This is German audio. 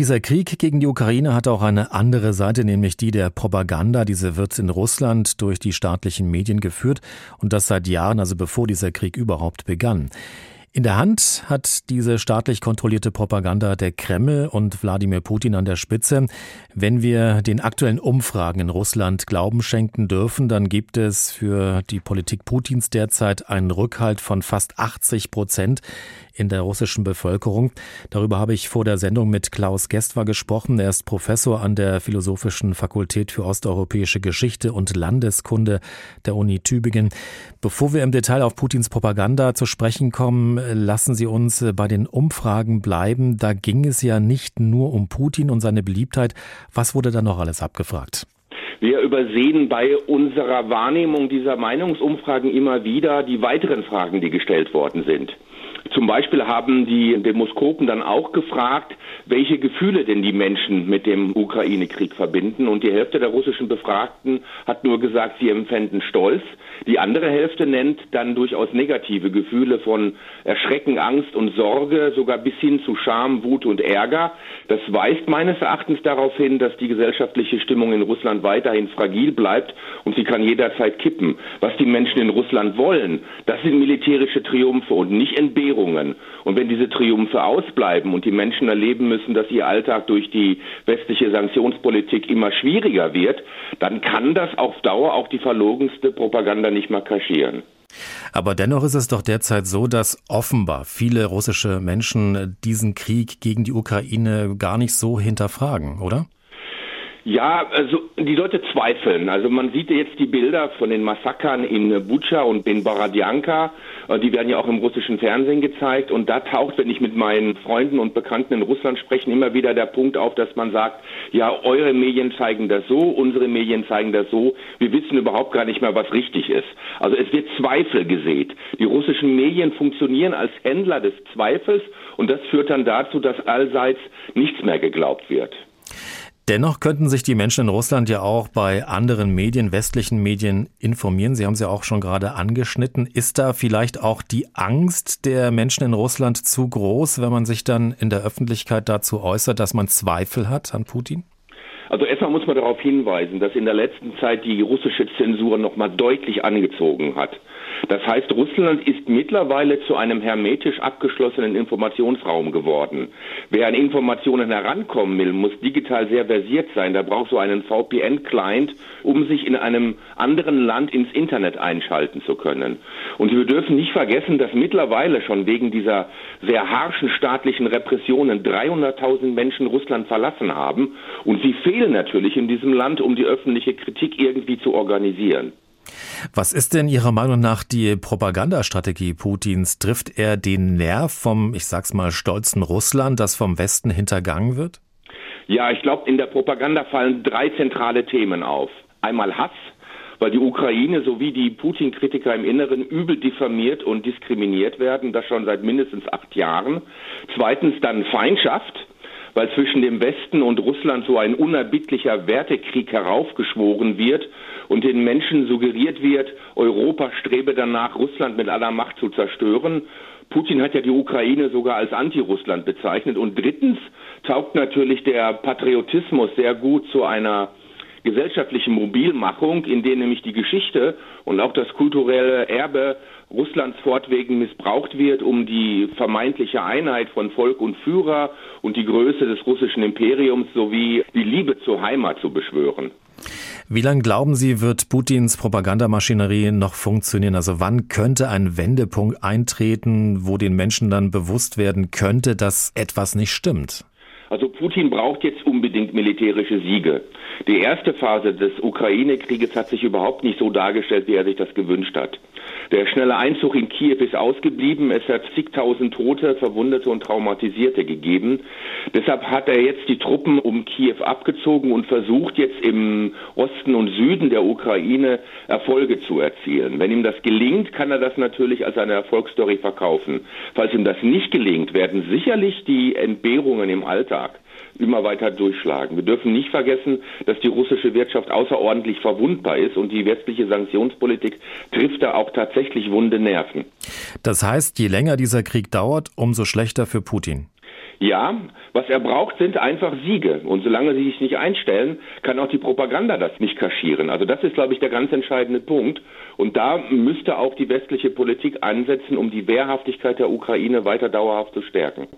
dieser Krieg gegen die Ukraine hat auch eine andere Seite, nämlich die der Propaganda. Diese wird in Russland durch die staatlichen Medien geführt und das seit Jahren, also bevor dieser Krieg überhaupt begann. In der Hand hat diese staatlich kontrollierte Propaganda der Kreml und Wladimir Putin an der Spitze. Wenn wir den aktuellen Umfragen in Russland Glauben schenken dürfen, dann gibt es für die Politik Putins derzeit einen Rückhalt von fast 80 Prozent in der russischen Bevölkerung. Darüber habe ich vor der Sendung mit Klaus Gestwer gesprochen. Er ist Professor an der Philosophischen Fakultät für Osteuropäische Geschichte und Landeskunde der Uni Tübingen. Bevor wir im Detail auf Putins Propaganda zu sprechen kommen, lassen Sie uns bei den Umfragen bleiben. Da ging es ja nicht nur um Putin und seine Beliebtheit. Was wurde da noch alles abgefragt? Wir übersehen bei unserer Wahrnehmung dieser Meinungsumfragen immer wieder die weiteren Fragen, die gestellt worden sind. Zum Beispiel haben die Demoskopen dann auch gefragt, welche Gefühle denn die Menschen mit dem Ukraine-Krieg verbinden. Und die Hälfte der russischen Befragten hat nur gesagt, sie empfänden Stolz. Die andere Hälfte nennt dann durchaus negative Gefühle von Erschrecken, Angst und Sorge, sogar bis hin zu Scham, Wut und Ärger. Das weist meines Erachtens darauf hin, dass die gesellschaftliche Stimmung in Russland weiterhin fragil bleibt und sie kann jederzeit kippen. Was die Menschen in Russland wollen, das sind militärische Triumphe und nicht Entbehrungen. Und wenn diese Triumphe ausbleiben und die Menschen erleben müssen, dass ihr Alltag durch die westliche Sanktionspolitik immer schwieriger wird, dann kann das auf Dauer auch die verlogenste Propaganda nicht mehr kaschieren. Aber dennoch ist es doch derzeit so, dass offenbar viele russische Menschen diesen Krieg gegen die Ukraine gar nicht so hinterfragen, oder? Ja, also die Leute zweifeln. Also man sieht jetzt die Bilder von den Massakern in Bucha und in Borodjanka. Äh, die werden ja auch im russischen Fernsehen gezeigt. Und da taucht, wenn ich mit meinen Freunden und Bekannten in Russland spreche, immer wieder der Punkt auf, dass man sagt, ja, eure Medien zeigen das so, unsere Medien zeigen das so. Wir wissen überhaupt gar nicht mehr, was richtig ist. Also es wird Zweifel gesät. Die russischen Medien funktionieren als Händler des Zweifels und das führt dann dazu, dass allseits nichts mehr geglaubt wird. Dennoch könnten sich die Menschen in Russland ja auch bei anderen Medien, westlichen Medien informieren. Sie haben es ja auch schon gerade angeschnitten. Ist da vielleicht auch die Angst der Menschen in Russland zu groß, wenn man sich dann in der Öffentlichkeit dazu äußert, dass man Zweifel hat an Putin? Also erstmal muss man darauf hinweisen, dass in der letzten Zeit die russische Zensur nochmal deutlich angezogen hat. Das heißt, Russland ist mittlerweile zu einem hermetisch abgeschlossenen Informationsraum geworden. Wer an Informationen herankommen will, muss digital sehr versiert sein. Da braucht so einen VPN-Client, um sich in einem anderen Land ins Internet einschalten zu können. Und wir dürfen nicht vergessen, dass mittlerweile schon wegen dieser sehr harschen staatlichen Repressionen 300.000 Menschen Russland verlassen haben. Und sie fehlen natürlich in diesem Land, um die öffentliche Kritik irgendwie zu organisieren. Was ist denn Ihrer Meinung nach die Propagandastrategie Putins? Trifft er den Nerv vom, ich sag's mal, stolzen Russland, das vom Westen hintergangen wird? Ja, ich glaube, in der Propaganda fallen drei zentrale Themen auf. Einmal Hass, weil die Ukraine sowie die Putin-Kritiker im Inneren übel diffamiert und diskriminiert werden, das schon seit mindestens acht Jahren. Zweitens dann Feindschaft, weil zwischen dem Westen und Russland so ein unerbittlicher Wertekrieg heraufgeschworen wird und den Menschen suggeriert wird, Europa strebe danach, Russland mit aller Macht zu zerstören. Putin hat ja die Ukraine sogar als Anti-Russland bezeichnet. Und drittens taugt natürlich der Patriotismus sehr gut zu einer gesellschaftlichen Mobilmachung, in der nämlich die Geschichte und auch das kulturelle Erbe Russlands fortwährend missbraucht wird, um die vermeintliche Einheit von Volk und Führer und die Größe des russischen Imperiums sowie die Liebe zur Heimat zu beschwören. Wie lange glauben Sie, wird Putins Propagandamaschinerie noch funktionieren? Also wann könnte ein Wendepunkt eintreten, wo den Menschen dann bewusst werden könnte, dass etwas nicht stimmt? Also Putin braucht jetzt unbedingt militärische Siege. Die erste Phase des Ukraine-Krieges hat sich überhaupt nicht so dargestellt, wie er sich das gewünscht hat. Der schnelle Einzug in Kiew ist ausgeblieben. Es hat zigtausend Tote, Verwundete und Traumatisierte gegeben. Deshalb hat er jetzt die Truppen um Kiew abgezogen und versucht jetzt im Osten und Süden der Ukraine Erfolge zu erzielen. Wenn ihm das gelingt, kann er das natürlich als eine Erfolgsstory verkaufen. Falls ihm das nicht gelingt, werden sicherlich die Entbehrungen im Alltag immer weiter durchschlagen. Wir dürfen nicht vergessen, dass die russische Wirtschaft außerordentlich verwundbar ist und die westliche Sanktionspolitik trifft da auch tatsächlich wunde Nerven. Das heißt, je länger dieser Krieg dauert, umso schlechter für Putin. Ja, was er braucht, sind einfach Siege. Und solange sie sich nicht einstellen, kann auch die Propaganda das nicht kaschieren. Also das ist, glaube ich, der ganz entscheidende Punkt. Und da müsste auch die westliche Politik ansetzen, um die Wehrhaftigkeit der Ukraine weiter dauerhaft zu stärken.